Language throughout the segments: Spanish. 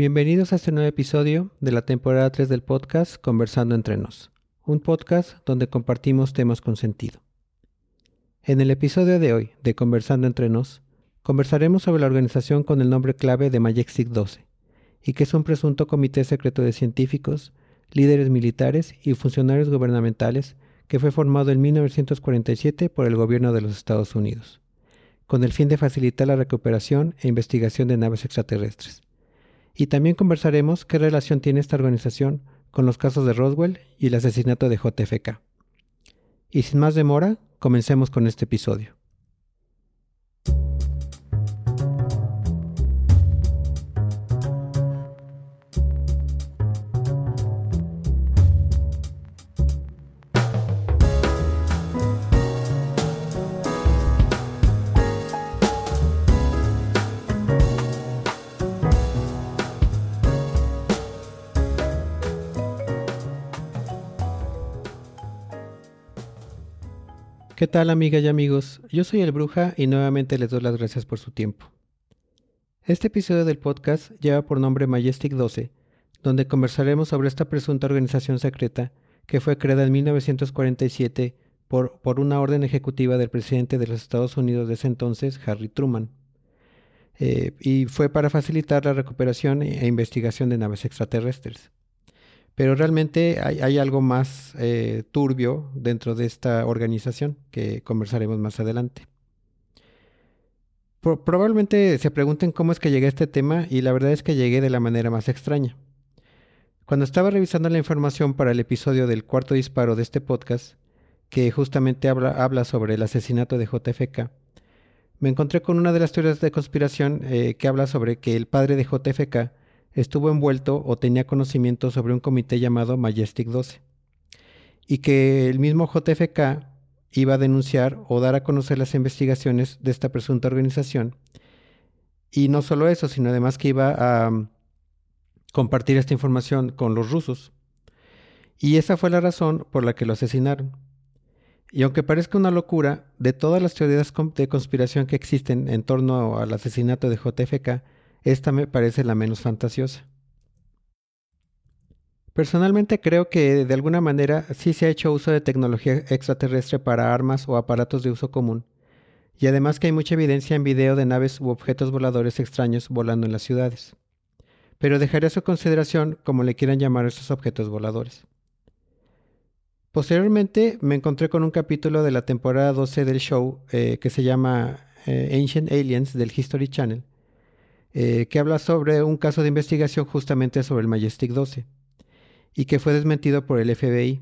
Bienvenidos a este nuevo episodio de la temporada 3 del podcast Conversando entre nos, un podcast donde compartimos temas con sentido. En el episodio de hoy de Conversando entre nos, conversaremos sobre la organización con el nombre clave de Majestic 12, y que es un presunto comité secreto de científicos, líderes militares y funcionarios gubernamentales que fue formado en 1947 por el gobierno de los Estados Unidos, con el fin de facilitar la recuperación e investigación de naves extraterrestres y también conversaremos qué relación tiene esta organización con los casos de Roswell y el asesinato de JFK. Y sin más demora, comencemos con este episodio. ¿Qué tal amigas y amigos? Yo soy el Bruja y nuevamente les doy las gracias por su tiempo. Este episodio del podcast lleva por nombre Majestic 12, donde conversaremos sobre esta presunta organización secreta que fue creada en 1947 por, por una orden ejecutiva del presidente de los Estados Unidos de ese entonces, Harry Truman, eh, y fue para facilitar la recuperación e investigación de naves extraterrestres. Pero realmente hay, algo más eh, turbio dentro de esta organización que conversaremos más adelante. probablemente se pregunten cómo es que llegué a este tema y la verdad es que llegué de la manera más extraña. Cuando estaba revisando la información para el episodio del cuarto disparo de este podcast, que justamente habla, sobre el asesinato de JFK, me encontré con una de las teorías de conspiración eh, que habla sobre que el padre de JFK estuvo envuelto o tenía conocimiento sobre un comité llamado Majestic 12 y que el mismo JFK iba a denunciar o dar a conocer las investigaciones de esta presunta organización. Y no solo eso, sino además que iba a mm, compartir esta información con los rusos. Y esa fue la razón por la que lo asesinaron. Y aunque parezca una locura, de todas las teorías de conspiración que existen en torno al asesinato de JFK, esta me parece la menos fantasiosa. Personalmente creo que de alguna manera sí se ha hecho uso de tecnología extraterrestre para armas o aparatos de uso común, y además que hay mucha evidencia en video de naves u objetos voladores extraños volando en las ciudades. Pero dejaré su consideración como le quieran llamar estos objetos voladores. Posteriormente me encontré con un capítulo de la temporada 12 del show eh, que se llama eh, Ancient Aliens del History Channel, eh, que habla sobre un caso de investigación justamente sobre el Majestic 12 y que fue desmentido por el FBI.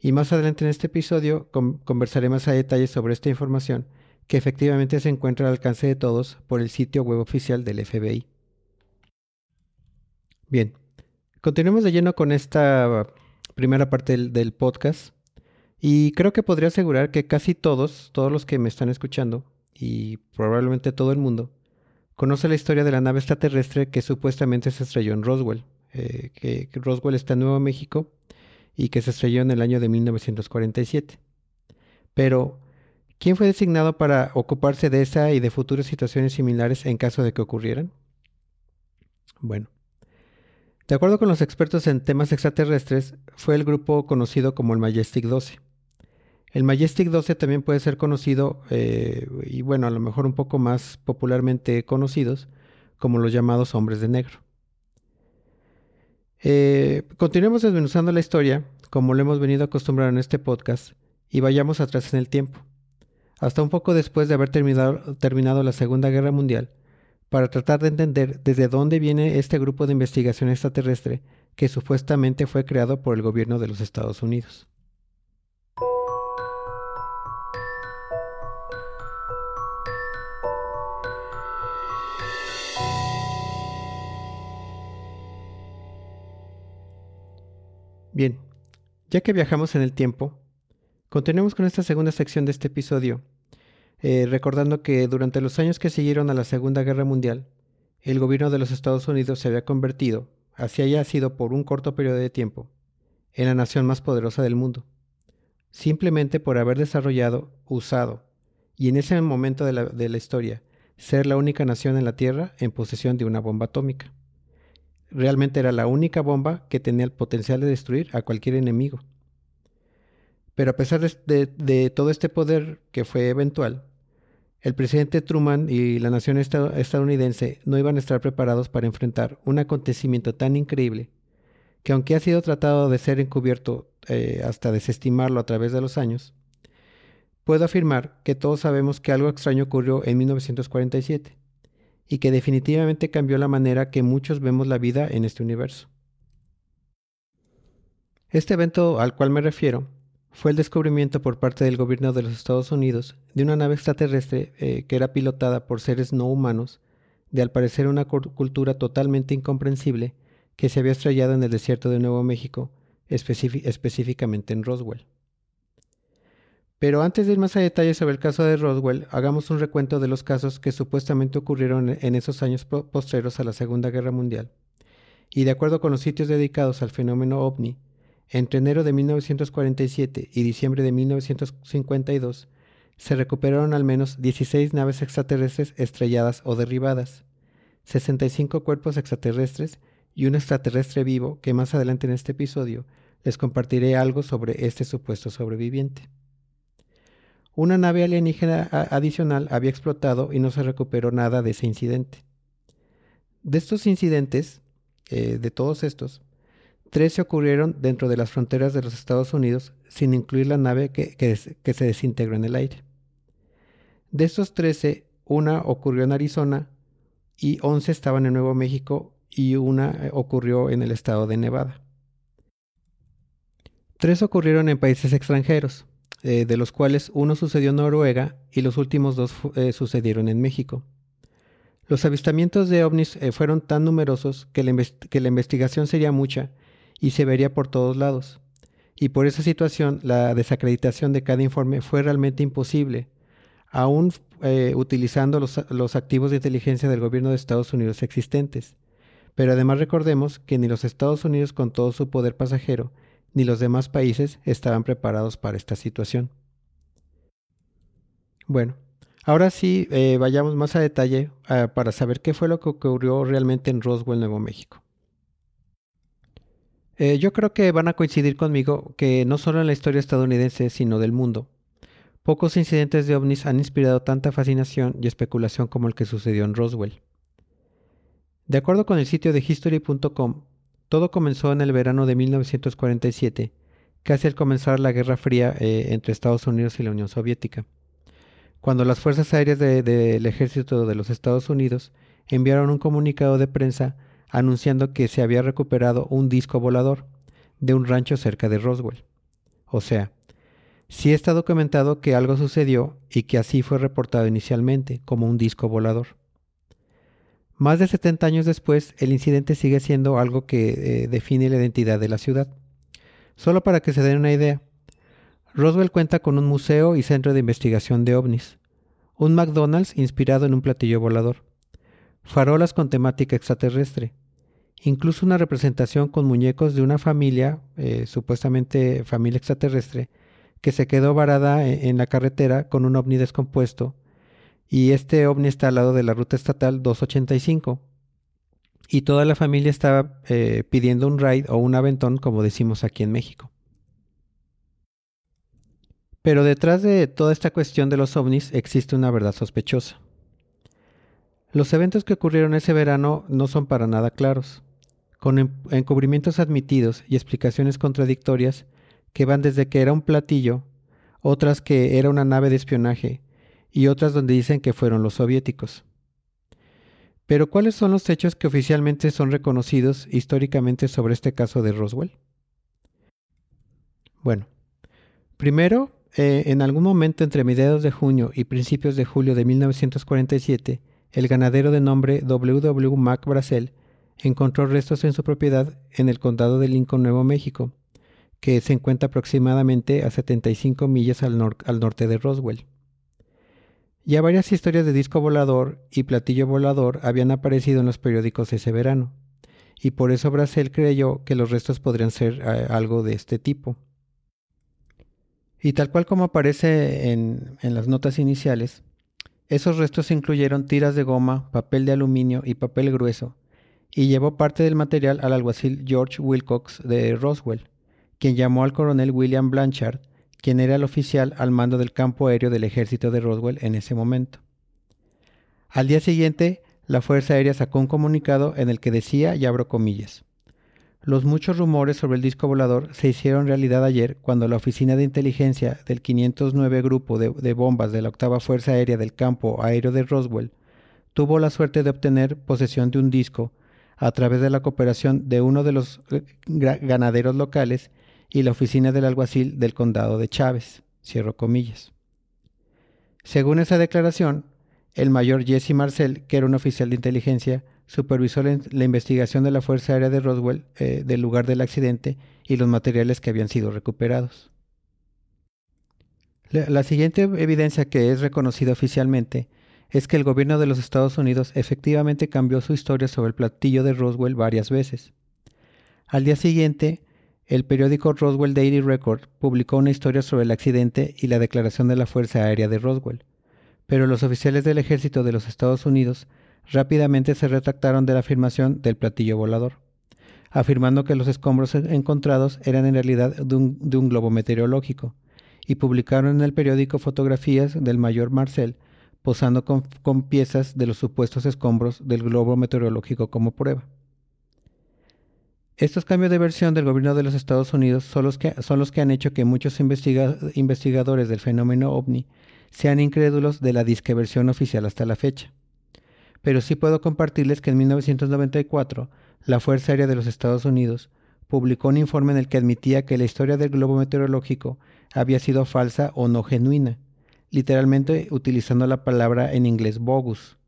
Y más adelante en este episodio conversaré más a detalle sobre esta información que efectivamente se encuentra al alcance de todos por el sitio web oficial del FBI. Bien, continuemos de lleno con esta primera parte del, del podcast y creo que podría asegurar que casi todos, todos los que me están escuchando y probablemente todo el mundo, conoce la historia de la nave extraterrestre que supuestamente se estrelló en Roswell, eh, que, Roswell está en Nuevo México y que se estrelló en el año de 1947. Pero, ¿quién fue designado para ocuparse de esa y de futuras situaciones similares en caso de que ocurrieran? Bueno, de acuerdo con los expertos en temas extraterrestres, fue el grupo conocido como el Majestic 12 el Majestic 12 también puede ser conocido, eh, y bueno, a lo mejor un poco más popularmente conocidos, como los llamados hombres de negro. Eh, continuemos desmenuzando la historia, como lo hemos venido acostumbrado en este podcast, y vayamos atrás en el tiempo, hasta un poco después de haber terminado, terminado la Segunda Guerra Mundial, para tratar de entender desde dónde viene este grupo de investigación extraterrestre que supuestamente fue creado por el gobierno de los Estados Unidos. Bien, ya que viajamos en el tiempo, continuemos con esta segunda sección de este episodio, eh, recordando que durante los años que siguieron a la Segunda Guerra Mundial, el gobierno de los Estados Unidos se había convertido, así haya sido por un corto periodo de tiempo, en la nación más poderosa del mundo, simplemente por haber desarrollado, usado, y en ese momento de la, de la historia, ser la única nación en la Tierra en posesión de una bomba atómica. Realmente era la única bomba que tenía el potencial de destruir a cualquier enemigo. Pero a pesar de, todo este poder que fue eventual, el presidente Truman y la nación estadounidense no iban a estar preparados para enfrentar un acontecimiento tan increíble que aunque ha sido tratado de ser encubierto eh, hasta desestimarlo a través de los años, puedo afirmar que todos sabemos que algo extraño ocurrió en 1947 y que definitivamente cambió la manera que muchos vemos la vida en este universo. Este evento al cual me refiero fue el descubrimiento por parte del gobierno de los Estados Unidos de una nave extraterrestre eh, que era pilotada por seres no humanos, de al parecer una cultura totalmente incomprensible que se había estrellado en el desierto de Nuevo México, específicamente en Roswell. Pero antes de ir más a detalle sobre el caso de Roswell, hagamos un recuento de los casos que supuestamente ocurrieron en esos años postreros a la Segunda Guerra Mundial. Y de acuerdo con los sitios dedicados al fenómeno ovni, entre enero de 1947 y diciembre de 1952, se recuperaron al menos 16 naves extraterrestres estrelladas o derribadas, 65 cuerpos extraterrestres y un extraterrestre vivo que más adelante en este episodio les compartiré algo sobre este supuesto sobreviviente. Una nave alienígena adicional había explotado y no se recuperó nada de ese incidente. De estos incidentes, eh, de todos estos, 13 ocurrieron dentro de las fronteras de los Estados Unidos, sin incluir la nave que, que se desintegró en el aire. De estos 13, una ocurrió en Arizona y 11 estaban en Nuevo México y una eh, ocurrió en el estado de Nevada. Tres ocurrieron en países extranjeros, eh, de los cuales uno sucedió en Noruega y los últimos dos eh, sucedieron en México. Los avistamientos de ovnis fueron tan numerosos que la, que la, investigación sería mucha y se vería por todos lados. Y por esa situación la desacreditación de cada informe fue realmente imposible, aún utilizando los, los activos de inteligencia del gobierno de Estados Unidos existentes. Pero además recordemos que ni los Estados Unidos con todo su poder pasajero, ni los demás países estaban preparados para esta situación. Bueno, ahora sí eh, vayamos más a detalle ah, para saber qué fue lo que ocurrió realmente en Roswell, Nuevo México. Eh, yo creo que van a coincidir conmigo que no solo en la historia estadounidense, sino del mundo, pocos incidentes de ovnis han inspirado tanta fascinación y especulación como el que sucedió en Roswell. De acuerdo con el sitio de history.com, todo comenzó en el verano de 1947, casi al comenzar la Guerra Fría eh, entre Estados Unidos y la Unión Soviética, cuando las Fuerzas Aéreas del Ejército de los Estados Unidos enviaron un comunicado de prensa anunciando que se había recuperado un disco volador de un rancho cerca de Roswell. O sea, sí está documentado que algo sucedió y que así fue reportado inicialmente como un disco volador. Más de 70 años después, el incidente sigue siendo algo que eh, define la identidad de la ciudad. Solo para que se den una idea, Roswell cuenta con un museo y centro de investigación de ovnis, un McDonald's inspirado en un platillo volador, farolas con temática extraterrestre, incluso una representación con muñecos de una familia, eh, supuestamente familia extraterrestre, que se quedó varada eh, en la carretera con un ovni descompuesto y este ovni está al lado de la ruta estatal 285. Y toda la familia estaba eh, pidiendo un ride o un aventón, como decimos aquí en México. Pero detrás de toda esta cuestión de los ovnis existe una verdad sospechosa. Los eventos que ocurrieron ese verano no son para nada claros, con encubrimientos admitidos y explicaciones contradictorias que van desde que era un platillo, otras que era una nave de espionaje, y otras donde dicen que fueron los soviéticos. Pero ¿cuáles son los hechos que oficialmente son reconocidos históricamente sobre este caso de Roswell? Bueno, primero, eh, en algún momento entre mediados de junio y principios de julio de 1947, el ganadero de nombre W.W. Mac Brasel encontró restos en su propiedad en el condado de Lincoln, Nuevo México, que se encuentra aproximadamente a 75 millas al norte de Roswell. Ya varias historias de disco volador y platillo volador habían aparecido en los periódicos ese verano, y por eso Brasel creyó que los restos podrían ser eh, algo de este tipo. Y tal cual como aparece en, en las notas iniciales, esos restos incluyeron tiras de goma, papel de aluminio y papel grueso, y llevó parte del material al alguacil George Wilcox de Roswell, quien llamó al coronel William Blanchard, quien era el oficial al mando del campo aéreo del ejército de Roswell en ese momento. Al día siguiente, la Fuerza Aérea sacó un comunicado en el que decía, y abro comillas, los muchos rumores sobre el disco volador se hicieron realidad ayer cuando la Oficina de Inteligencia del 509 Grupo de, de, Bombas de la Octava Fuerza Aérea del Campo Aéreo de Roswell tuvo la suerte de obtener posesión de un disco a través de la cooperación de uno de los eh, ganaderos locales y la oficina del alguacil del condado de Chávez. Cierro comillas. Según esa declaración, el mayor Jesse Marcel, que era un oficial de inteligencia, supervisó la, investigación de la Fuerza Aérea de Roswell eh, del lugar del accidente y los materiales que habían sido recuperados. La, la siguiente evidencia que es reconocida oficialmente es que el gobierno de los Estados Unidos efectivamente cambió su historia sobre el platillo de Roswell varias veces. Al día siguiente, el periódico Roswell Daily Record publicó una historia sobre el accidente y la declaración de la Fuerza Aérea de Roswell, pero los oficiales del ejército de los Estados Unidos rápidamente se retractaron de la afirmación del platillo volador, afirmando que los escombros encontrados eran en realidad de un, globo meteorológico, y publicaron en el periódico fotografías del mayor Marcel posando con piezas de los supuestos escombros del globo meteorológico como prueba. Estos cambios de versión del gobierno de los Estados Unidos son los que, son los que han hecho que muchos investiga investigadores del fenómeno ovni sean incrédulos de la disqueversión oficial hasta la fecha. Pero sí puedo compartirles que en 1994 la Fuerza Aérea de los Estados Unidos publicó un informe en el que admitía que la historia del globo meteorológico había sido falsa o no genuina, literalmente utilizando la palabra en inglés bogus.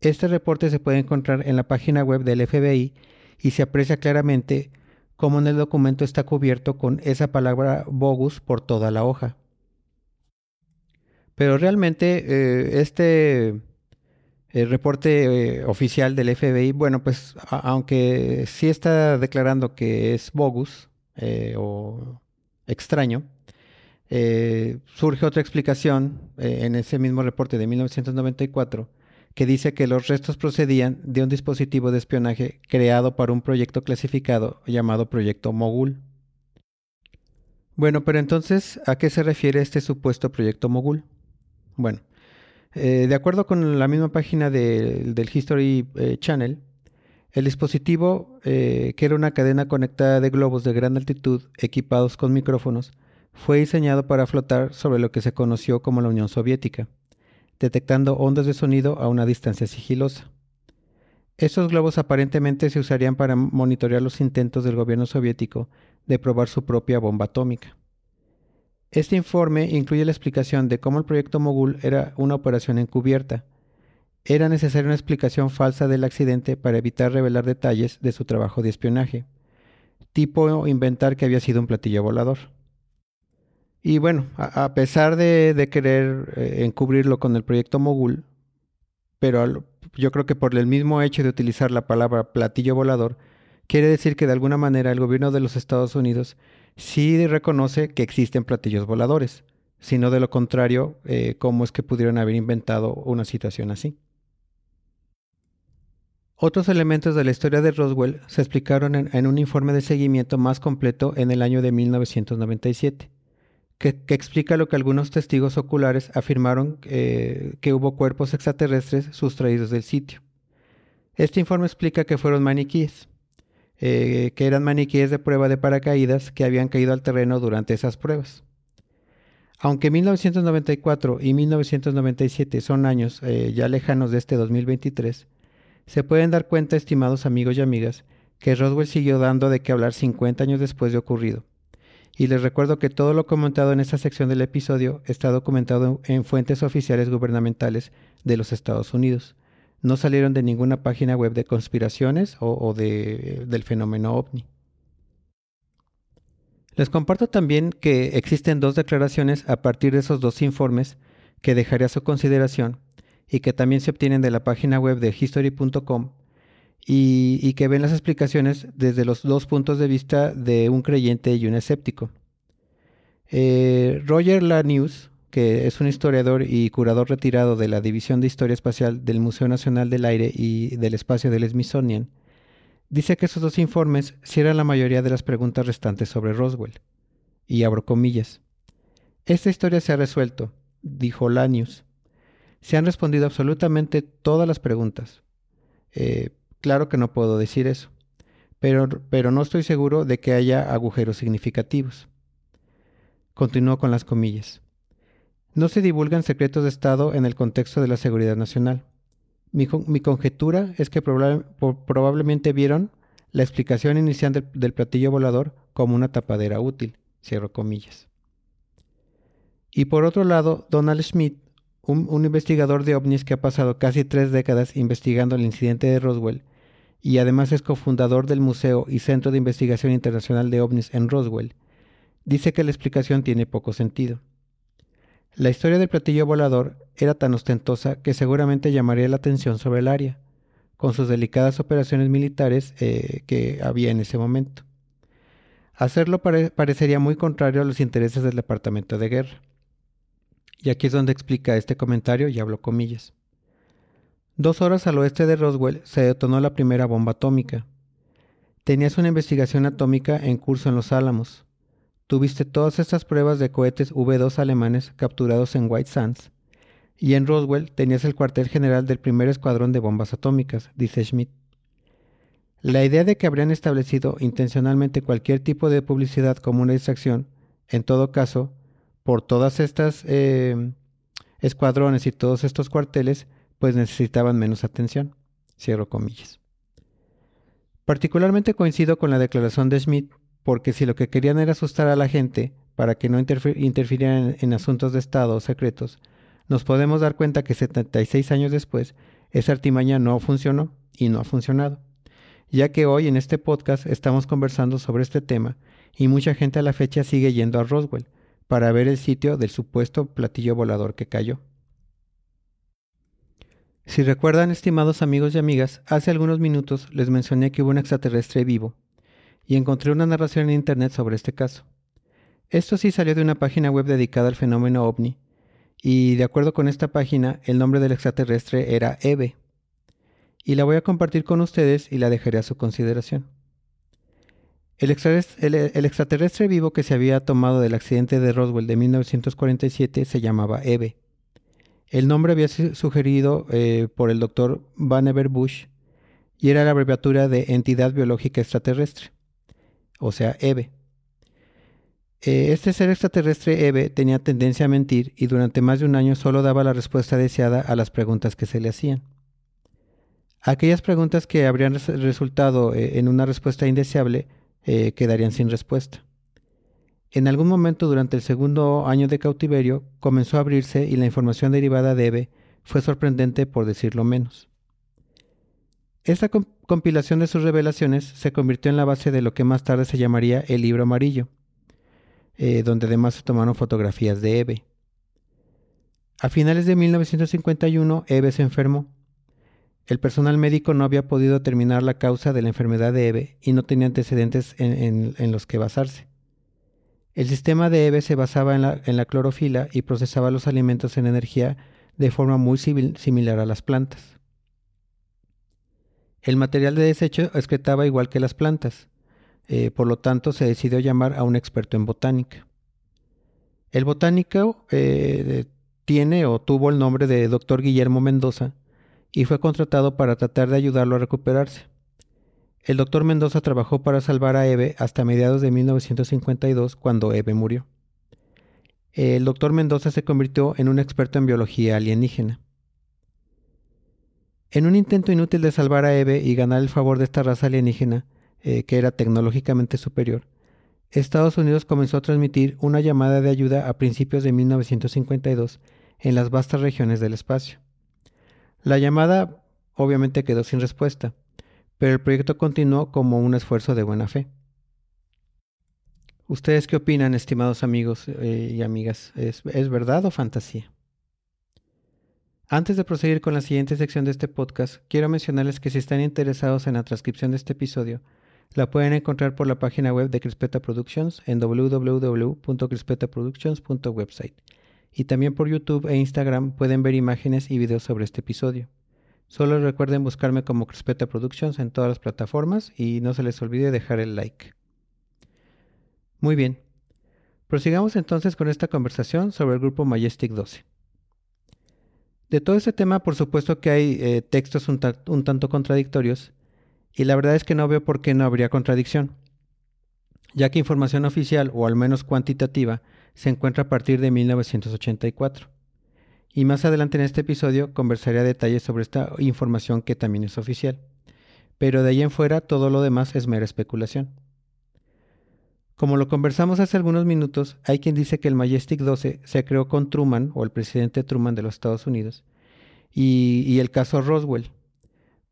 Este reporte se puede encontrar en la página web del FBI y se aprecia claramente cómo en el documento está cubierto con esa palabra bogus por toda la hoja. Pero realmente eh, este el reporte eh, oficial del FBI, bueno, pues aunque sí está declarando que es bogus eh, o extraño, eh, surge otra explicación eh, en ese mismo reporte de 1994 que dice que los restos procedían de un dispositivo de espionaje creado para un proyecto clasificado llamado Proyecto Mogul. Bueno, pero entonces, ¿a qué se refiere este supuesto Proyecto Mogul? Bueno, eh, de acuerdo con la misma página de, del History Channel, el dispositivo, que era una cadena conectada de globos de gran altitud equipados con micrófonos, fue diseñado para flotar sobre lo que se conoció como la Unión Soviética, detectando ondas de sonido a una distancia sigilosa. Estos globos aparentemente se usarían para monitorear los intentos del gobierno soviético de probar su propia bomba atómica. Este informe incluye la explicación de cómo el proyecto Mogul era una operación encubierta. Era necesaria una explicación falsa del accidente para evitar revelar detalles de su trabajo de espionaje, tipo inventar que había sido un platillo volador. Y bueno, a, pesar de, querer eh, encubrirlo con el proyecto Mogul, pero yo creo que por el mismo hecho de utilizar la palabra platillo volador, quiere decir que de alguna manera el gobierno de los Estados Unidos sí reconoce que existen platillos voladores, sino de lo contrario, eh, cómo es que pudieron haber inventado una situación así. Otros elementos de la historia de Roswell se explicaron en un informe de seguimiento más completo en el año de 1997 que, explica lo que algunos testigos oculares afirmaron eh, que hubo cuerpos extraterrestres sustraídos del sitio. Este informe explica que fueron maniquíes, eh, que eran maniquíes de prueba de paracaídas que habían caído al terreno durante esas pruebas. Aunque 1994 y 1997 son años eh, ya lejanos de este 2023, se pueden dar cuenta, estimados amigos y amigas, que Roswell siguió dando de qué hablar 50 años después de ocurrido y les recuerdo que todo lo comentado en esta sección del episodio está documentado en fuentes oficiales gubernamentales de los Estados Unidos. No salieron de ninguna página web de conspiraciones o, de, del fenómeno ovni. Les comparto también que existen dos declaraciones a partir de esos dos informes que dejaré a su consideración y que también se obtienen de la página web de history.com y, que ven las explicaciones desde los dos puntos de vista de un creyente y un escéptico. Eh, Roger Lanius, que es un historiador y curador retirado de la División de Historia Espacial del Museo Nacional del Aire y del Espacio del Smithsonian, Dice que esos dos informes cierran la mayoría de las preguntas restantes sobre Roswell. Y abro comillas. Esta historia se ha resuelto, dijo Lanius. Se han respondido absolutamente todas las preguntas. Eh, claro que no puedo decir eso, pero, pero no estoy seguro de que haya agujeros significativos. Continuó con las comillas. No se divulgan secretos de Estado en el contexto de la seguridad nacional. Mi, conjetura es que probablemente vieron la explicación inicial del, del, platillo volador como una tapadera útil. Cierro comillas. Y por otro lado, Donald Smith, un, investigador de ovnis que ha pasado casi tres décadas investigando el incidente de Roswell y además es cofundador del Museo y Centro de Investigación Internacional de OVNIs en Roswell, dice que la explicación tiene poco sentido. La historia del platillo volador era tan ostentosa que seguramente llamaría la atención sobre el área, con sus delicadas operaciones militares eh, que había en ese momento. Hacerlo parecería muy contrario a los intereses del Departamento de Guerra. Y aquí es donde explica este comentario y hablo comillas. Dos horas al oeste de Roswell se detonó la primera bomba atómica. Tenías una investigación atómica en curso en Los Álamos. Tuviste todas estas pruebas de cohetes V2 alemanes capturados en White Sands. Y en Roswell tenías el cuartel general del primer escuadrón de bombas atómicas, dice Schmidt. La idea de que habrían establecido intencionalmente cualquier tipo de publicidad como una distracción, en todo caso, por todas estas eh, escuadrones y todos estos cuarteles, pues necesitaban menos atención. Cierro comillas. Particularmente coincido con la declaración de Smith, porque si lo que querían era asustar a la gente para que no interfirieran en, asuntos de Estado o secretos, nos podemos dar cuenta que 76 años después, esa artimaña no funcionó y no ha funcionado, ya que hoy en este podcast estamos conversando sobre este tema y mucha gente a la fecha sigue yendo a Roswell, para ver el sitio del supuesto platillo volador que cayó. Si recuerdan, estimados amigos y amigas, hace algunos minutos les mencioné que hubo un extraterrestre vivo y encontré una narración en internet sobre este caso. Esto sí salió de una página web dedicada al fenómeno ovni, y de acuerdo con esta página, el nombre del extraterrestre era Eve. Y la voy a compartir con ustedes y la dejaré a su consideración. El extraterrestre, vivo que se había tomado del accidente de Roswell de 1947 se llamaba Eve. El nombre había sido sugerido eh, por el doctor Vannevar Bush y era la abreviatura de Entidad Biológica Extraterrestre, o sea, EVE. Eh, este ser extraterrestre EVE tenía tendencia a mentir y durante más de un año solo daba la respuesta deseada a las preguntas que se le hacían. Aquellas preguntas que habrían resultado eh, en una respuesta indeseable quedarían sin respuesta. En algún momento durante el segundo año de cautiverio comenzó a abrirse y la información derivada de Eve fue sorprendente por decirlo menos. Esta compilación de sus revelaciones se convirtió en la base de lo que más tarde se llamaría el libro amarillo, eh, donde además se tomaron fotografías de Eve. A finales de 1951, Eve se enfermó el personal médico no había podido determinar la causa de la enfermedad de Eve y no tenía antecedentes en, los que basarse. El sistema de Eve se basaba en la, clorofila y procesaba los alimentos en energía de forma muy similar a las plantas. El material de desecho excretaba igual que las plantas, eh, por lo tanto se decidió llamar a un experto en botánica. El botánico eh, tiene o tuvo el nombre de Dr. Guillermo Mendoza, y fue contratado para tratar de ayudarlo a recuperarse. El doctor Mendoza trabajó para salvar a Eve hasta mediados de 1952, cuando Eve murió. El doctor Mendoza se convirtió en un experto en biología alienígena. En un intento inútil de salvar a Eve y ganar el favor de esta raza alienígena, eh, que era tecnológicamente superior, Estados Unidos comenzó a transmitir una llamada de ayuda a principios de 1952 en las vastas regiones del espacio. La llamada obviamente quedó sin respuesta, pero el proyecto continuó como un esfuerzo de buena fe. ¿Ustedes qué opinan, estimados amigos eh, y amigas? ¿Es, verdad o fantasía? Antes de proseguir con la siguiente sección de este podcast, quiero mencionarles que si están interesados en la transcripción de este episodio, la pueden encontrar por la página web de Crispeta Productions en www.crispetaproductions.website y también por YouTube e Instagram pueden ver imágenes y videos sobre este episodio. Solo recuerden buscarme como Crispeta Productions en todas las plataformas y no se les olvide dejar el like. Muy bien, prosigamos entonces con esta conversación sobre el grupo Majestic 12. De todo este tema, por supuesto que hay eh, textos un, un tanto contradictorios y la verdad es que no veo por qué no habría contradicción, ya que información oficial, o al menos cuantitativa, se encuentra a partir de 1984 y más adelante en este episodio conversaré a detalle sobre esta información que también es oficial. Pero de ahí en fuera todo lo demás es mera especulación. Como lo conversamos hace algunos minutos, hay quien dice que el Majestic 12 se creó con Truman o el presidente Truman de los Estados Unidos y, y el caso Roswell.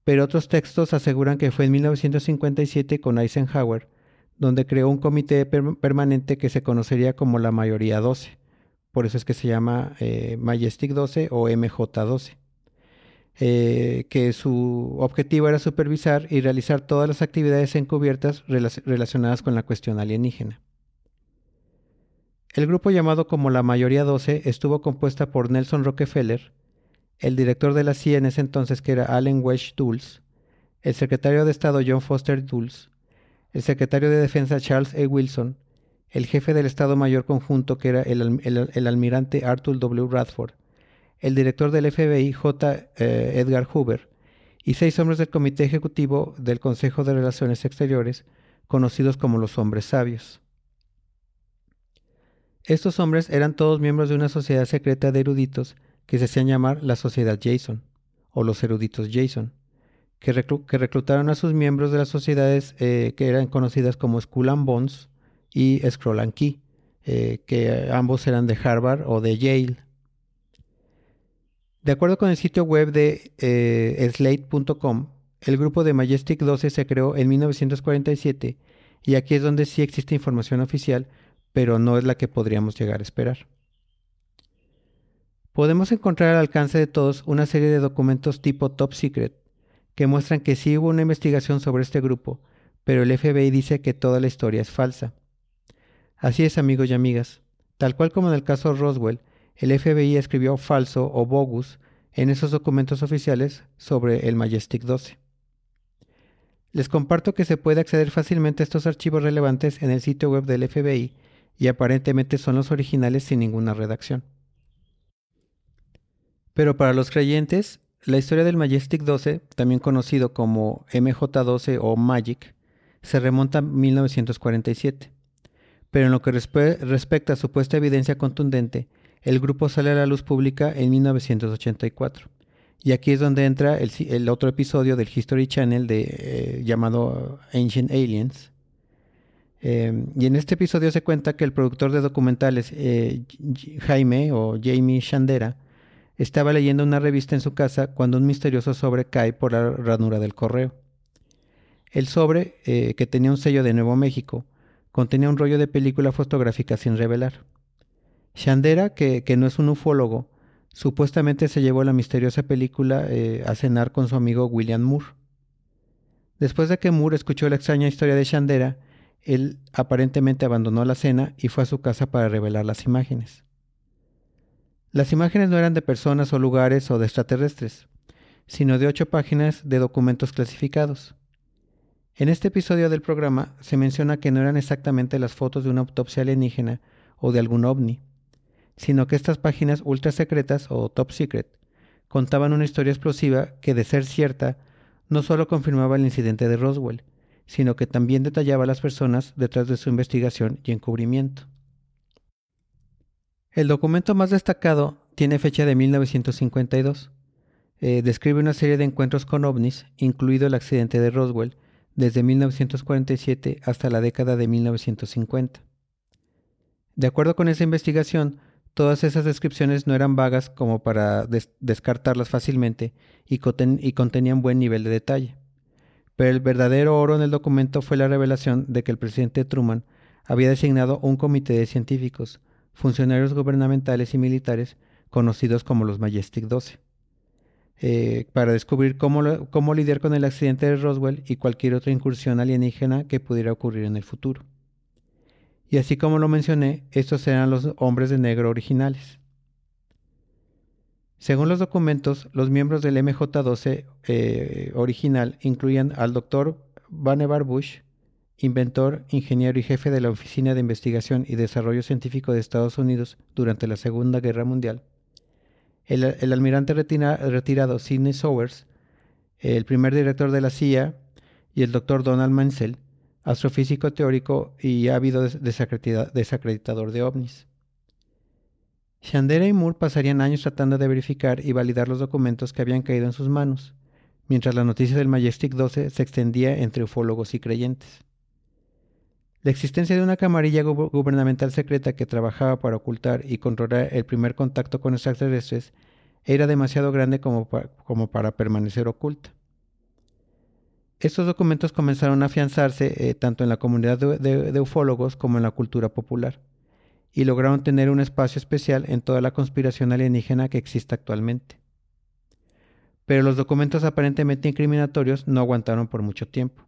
Pero otros textos aseguran que fue en 1957 con Eisenhower, donde creó un comité permanente que se conocería como la Mayoría 12 por eso es que se llama eh, Majestic 12 o MJ12, eh, que su objetivo era supervisar y realizar todas las actividades encubiertas relacionadas con la cuestión alienígena. El grupo llamado como la Mayoría 12 estuvo compuesta por Nelson Rockefeller, el director de la CIA en ese entonces que era Allen Wesh Dulles, el secretario de Estado John Foster Dulles, el secretario de Defensa Charles E. Wilson, el jefe del Estado Mayor Conjunto, que era el, almirante Arthur W. Radford, el director del FBI, J. Eh, Edgar Hoover, y seis hombres del Comité Ejecutivo del Consejo de Relaciones Exteriores, conocidos como los hombres sabios. Estos hombres eran todos miembros de una sociedad secreta de eruditos que se hacían llamar la Sociedad Jason, o los eruditos Jason, que, reclutaron a sus miembros de las sociedades eh, que eran conocidas como Skull and y Scroll and Key, eh, que ambos eran de Harvard o de Yale. De acuerdo con el sitio web de eh, slate.com, el grupo de Majestic 12 se creó en 1947 y aquí es donde sí existe información oficial, pero no es la que podríamos llegar a esperar. Podemos encontrar al alcance de todos una serie de documentos tipo Top Secret que muestran que sí hubo una investigación sobre este grupo, pero el FBI dice que toda la historia es falsa. Así es, amigos y amigas. Tal cual como en el caso Roswell, el FBI escribió falso o bogus en esos documentos oficiales sobre el Majestic 12. Les comparto que se puede acceder fácilmente a estos archivos relevantes en el sitio web del FBI y aparentemente son los originales sin ninguna redacción. Pero para los creyentes, la historia del Majestic 12, también conocido como MJ12 o Magic, se remonta a 1947 pero en lo que respecta a supuesta evidencia contundente, el grupo sale a la luz pública en 1984. Y aquí es donde entra el, otro episodio del History Channel eh, llamado Ancient Aliens. Em, y en este episodio se cuenta que el productor de documentales, eh, Jaime o Jamie Shandera, estaba leyendo una revista en su casa cuando un misterioso sobre cae por la ranura del correo. El sobre, eh, que tenía un sello de Nuevo México, contenía un rollo de película fotográfica sin revelar. Shandera, que, no es un ufólogo, supuestamente se llevó la misteriosa película eh, a cenar con su amigo William Moore. Después de que Moore escuchó la extraña historia de Shandera, él aparentemente abandonó la cena y fue a su casa para revelar las imágenes. Las imágenes no eran de personas o lugares o de extraterrestres, sino de ocho páginas de documentos clasificados. En este episodio del programa se menciona que no eran exactamente las fotos de una autopsia alienígena o de algún ovni, sino que estas páginas ultra secretas o top secret contaban una historia explosiva que, de ser cierta, no solo confirmaba el incidente de Roswell, sino que también detallaba a las personas detrás de su investigación y encubrimiento. El documento más destacado tiene fecha de 1952. Eh, describe una serie de encuentros con ovnis, incluido el accidente de Roswell, desde 1947 hasta la década de 1950. De acuerdo con esa investigación, todas esas descripciones no eran vagas como para descartarlas fácilmente y, y contenían buen nivel de detalle. Pero el verdadero oro en el documento fue la revelación de que el presidente Truman había designado un comité de científicos, funcionarios gubernamentales y militares conocidos como los Majestic 12 eh, para descubrir cómo, cómo lidiar con el accidente de Roswell y cualquier otra incursión alienígena que pudiera ocurrir en el futuro. Y así como lo mencioné, estos eran los hombres de negro originales. Según los documentos, los miembros del MJ-12 eh, original incluían al Dr. Vannevar Bush, inventor, ingeniero y jefe de la Oficina de Investigación y Desarrollo Científico de Estados Unidos durante la Segunda Guerra Mundial, el, almirante retirado Sidney Sowers, el primer director de la CIA y el Dr. Donald Mansell, astrofísico teórico y ávido desacreditador de ovnis. Shandera y Moore pasarían años tratando de verificar y validar los documentos que habían caído en sus manos, mientras la noticia del Majestic 12 se extendía entre ufólogos y creyentes. La existencia de una camarilla gubernamental secreta que trabajaba para ocultar y controlar el primer contacto con extraterrestres era demasiado grande como, para permanecer oculta. Estos documentos comenzaron a afianzarse eh, tanto en la comunidad de ufólogos como en la cultura popular y lograron tener un espacio especial en toda la conspiración alienígena que existe actualmente. Pero los documentos aparentemente incriminatorios no aguantaron por mucho tiempo.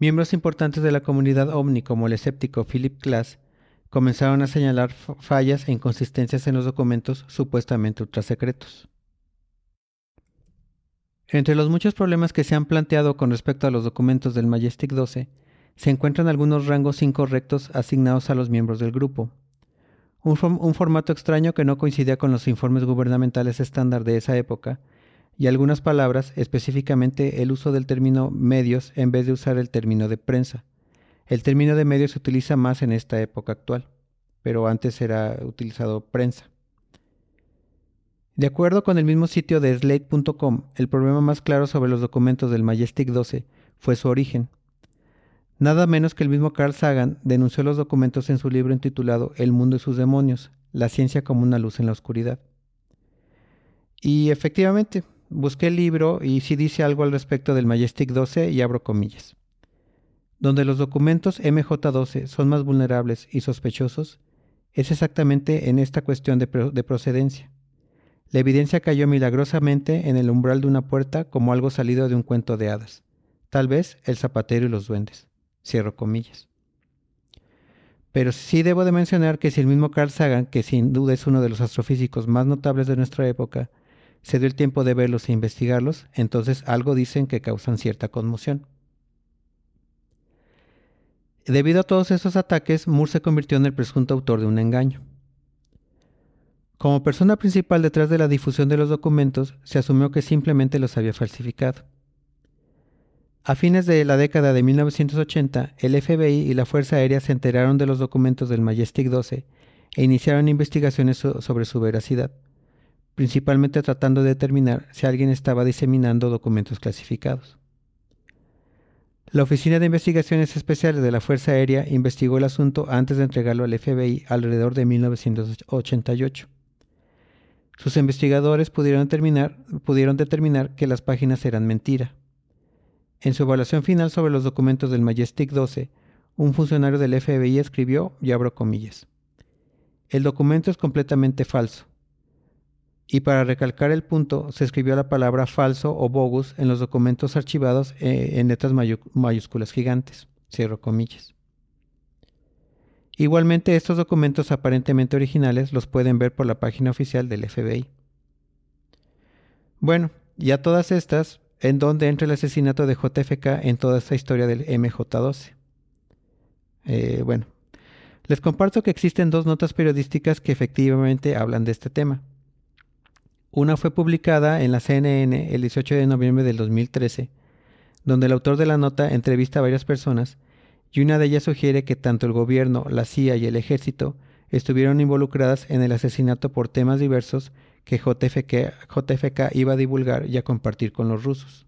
Miembros importantes de la comunidad ovni como el escéptico Philip Glass comenzaron a señalar fallas e inconsistencias en los documentos supuestamente ultrasecretos. Entre los muchos problemas que se han planteado con respecto a los documentos del Majestic 12 se encuentran algunos rangos incorrectos asignados a los miembros del grupo. Un, formato extraño que no coincidía con los informes gubernamentales estándar de esa época, y algunas palabras, específicamente el uso del término medios en vez de usar el término de prensa. El término de medios se utiliza más en esta época actual, pero antes era utilizado prensa. De acuerdo con el mismo sitio de slate.com, el problema más claro sobre los documentos del Majestic 12 fue su origen. Nada menos que el mismo Carl Sagan denunció los documentos en su libro intitulado El mundo y sus demonios, la ciencia como una luz en la oscuridad. Y efectivamente, busqué el libro y sí dice algo al respecto del Majestic 12 y abro comillas. Donde los documentos MJ12 son más vulnerables y sospechosos, es exactamente en esta cuestión de, de procedencia. La evidencia cayó milagrosamente en el umbral de una puerta como algo salido de un cuento de hadas, tal vez el zapatero y los duendes. Cierro comillas. Pero sí debo de mencionar que si el mismo Carl Sagan, que sin duda es uno de los astrofísicos más notables de nuestra época, se dio el tiempo de verlos e investigarlos, entonces algo dicen que causan cierta conmoción. Debido a todos esos ataques, Moore se convirtió en el presunto autor de un engaño. Como persona principal detrás de la difusión de los documentos, se asumió que simplemente los había falsificado. A fines de la década de 1980, el FBI y la Fuerza Aérea se enteraron de los documentos del Majestic 12 e iniciaron investigaciones sobre su veracidad, principalmente tratando de determinar si alguien estaba diseminando documentos clasificados. La Oficina de Investigaciones Especiales de la Fuerza Aérea investigó el asunto antes de entregarlo al FBI alrededor de 1988. Sus investigadores pudieron determinar, que las páginas eran mentira en su evaluación final sobre los documentos del Majestic 12, un funcionario del FBI escribió, y comillas, el documento es completamente falso. Y para recalcar el punto, se escribió la palabra falso o bogus en los documentos archivados eh, en letras mayúsculas gigantes. Cierro comillas. Igualmente, estos documentos aparentemente originales los pueden ver por la página oficial del FBI. Bueno, ya todas estas en donde entra el asesinato de JFK en toda esta historia del MJ12. Eh, bueno, les comparto que existen dos notas periodísticas que efectivamente hablan de este tema. Una fue publicada en la CNN el 18 de noviembre del 2013, donde el autor de la nota entrevista a varias personas y una de ellas sugiere que tanto el gobierno, la CIA y el ejército estuvieron involucradas en el asesinato por temas diversos que JFK, iba a divulgar y a compartir con los rusos.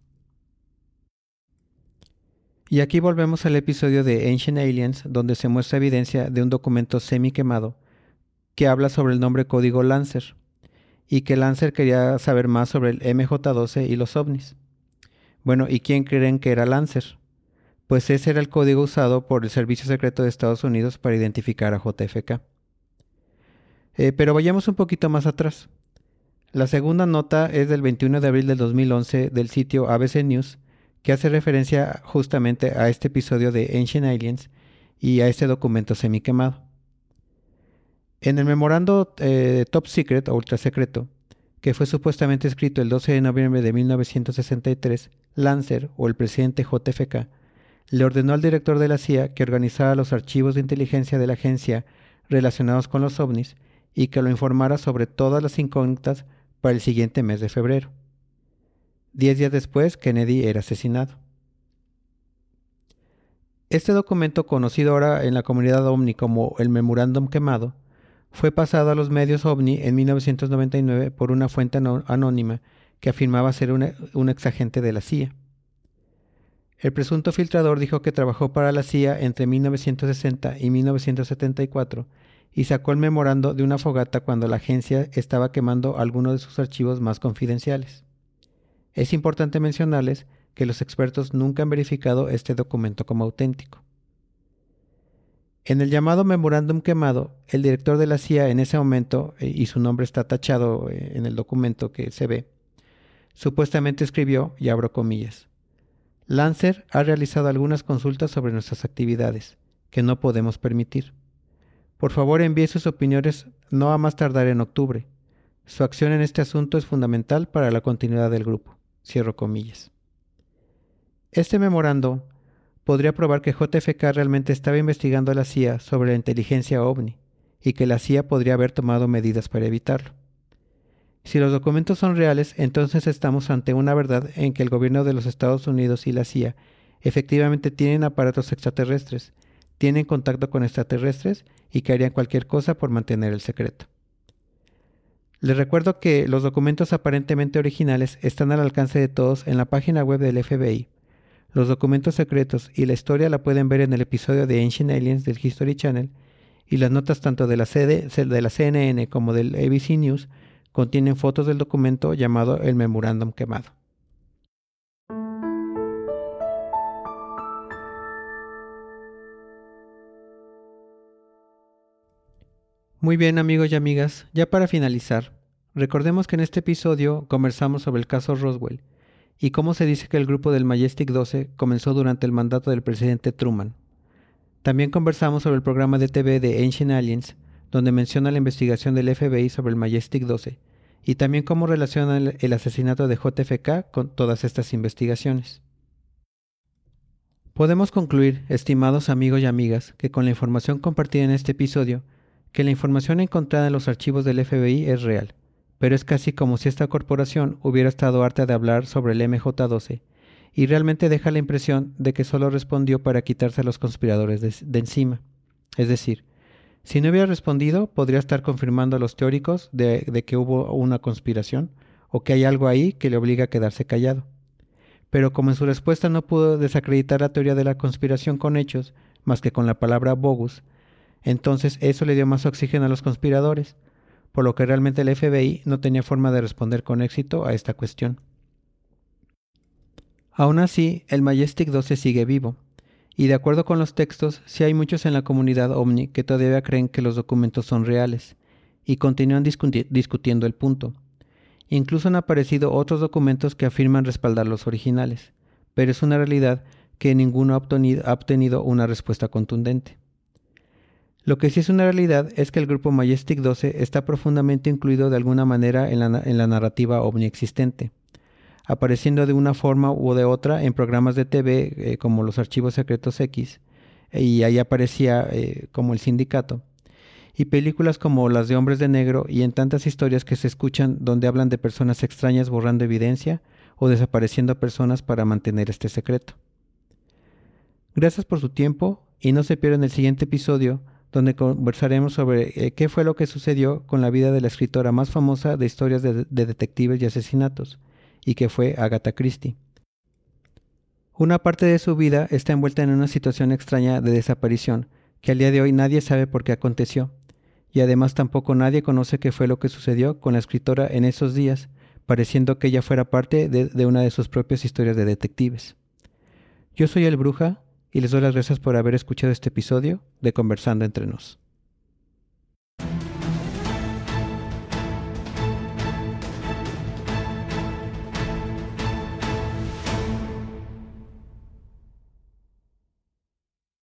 Y aquí volvemos al episodio de Ancient Aliens, donde se muestra evidencia de un documento semi quemado que habla sobre el nombre código Lancer, y que Lancer quería saber más sobre el MJ12 y los ovnis. Bueno, ¿y quién creen que era Lancer? Pues ese era el código usado por el Servicio Secreto de Estados Unidos para identificar a JFK. Eh, pero vayamos un poquito más atrás. La segunda nota es del 21 de abril del 2011 del sitio ABC News, que hace referencia justamente a este episodio de Ancient Aliens y a este documento semi-quemado. En el memorando eh, Top Secret o Ultra Secreto, que fue supuestamente escrito el 12 de noviembre de 1963, Lancer o el presidente JFK le ordenó al director de la CIA que organizara los archivos de inteligencia de la agencia relacionados con los ovnis y que lo informara sobre todas las incógnitas para el siguiente mes de febrero. Diez días después, Kennedy era asesinado. Este documento, conocido ahora en la comunidad ovni como el Memorándum Quemado, fue pasado a los medios ovni en 1999 por una fuente anónima que afirmaba ser un, un exagente de la CIA. El presunto filtrador dijo que trabajó para la CIA entre 1960 y 1974 y sacó el memorando de una fogata cuando la agencia estaba quemando algunos de sus archivos más confidenciales. Es importante mencionarles que los expertos nunca han verificado este documento como auténtico. En el llamado memorándum quemado, el director de la CIA en ese momento, eh, y su nombre está tachado eh, en el documento que se ve, supuestamente escribió, y abro comillas, Lancer ha realizado algunas consultas sobre nuestras actividades, que no podemos permitir. Por favor envíe sus opiniones no a más tardar en octubre. Su acción en este asunto es fundamental para la continuidad del grupo. Cierro comillas. Este memorando podría probar que JFK realmente estaba investigando a la CIA sobre la inteligencia ovni y que la CIA podría haber tomado medidas para evitarlo. Si los documentos son reales, entonces estamos ante una verdad en que el gobierno de los Estados Unidos y la CIA efectivamente tienen aparatos extraterrestres, tienen contacto con extraterrestres y que harían cualquier cosa por mantener el secreto. Les recuerdo que los documentos aparentemente originales están al alcance de todos en la página web del FBI. Los documentos secretos y la historia la pueden ver en el episodio de Ancient Aliens del History Channel y las notas tanto de la, de la CNN como del ABC News contienen fotos del documento llamado el Memorándum Quemado. Muy bien amigos y amigas, ya para finalizar, recordemos que en este episodio conversamos sobre el caso Roswell y cómo se dice que el grupo del Majestic 12 comenzó durante el mandato del presidente Truman. También conversamos sobre el programa de TV de Ancient Aliens, donde menciona la investigación del FBI sobre el Majestic 12 y también cómo relaciona el, asesinato de JFK con todas estas investigaciones. Podemos concluir, estimados amigos y amigas, que con la información compartida en este episodio, que la información encontrada en los archivos del FBI es real, pero es casi como si esta corporación hubiera estado harta de hablar sobre el MJ12 y realmente deja la impresión de que solo respondió para quitarse a los conspiradores de encima. Es decir, si no hubiera respondido, podría estar confirmando a los teóricos de, que hubo una conspiración o que hay algo ahí que le obliga a quedarse callado. Pero como en su respuesta no pudo desacreditar la teoría de la conspiración con hechos, más que con la palabra bogus, entonces eso le dio más oxígeno a los conspiradores, por lo que realmente el FBI no tenía forma de responder con éxito a esta cuestión. Aún así, el Majestic 12 sigue vivo, y de acuerdo con los textos, sí hay muchos en la comunidad OVNI que todavía creen que los documentos son reales y continúan discutiendo el punto. Incluso han aparecido otros documentos que afirman respaldar los originales, pero es una realidad que ninguno ha obtenido, una respuesta contundente. Lo que sí es una realidad es que el grupo Majestic 12 está profundamente incluido de alguna manera en la, en la narrativa ovni existente apareciendo de una forma u de otra en programas de TV eh, como los Archivos Secretos X, y ahí aparecía eh, como el sindicato, y películas como las de Hombres de Negro y en tantas historias que se escuchan donde hablan de personas extrañas borrando evidencia o desapareciendo personas para mantener este secreto. Gracias por su tiempo y no se pierdan el siguiente episodio donde conversaremos sobre eh, qué fue lo que sucedió con la vida de la escritora más famosa de historias de detectives y asesinatos, y que fue Agatha Christie. Una parte de su vida está envuelta en una situación extraña de desaparición, que al día de hoy nadie sabe por qué aconteció, y además tampoco nadie conoce qué fue lo que sucedió con la escritora en esos días, pareciendo que ella fuera parte de, de una de sus propias historias de detectives. Yo soy el Bruja y les doy las gracias por haber escuchado este episodio de Conversando entre nos.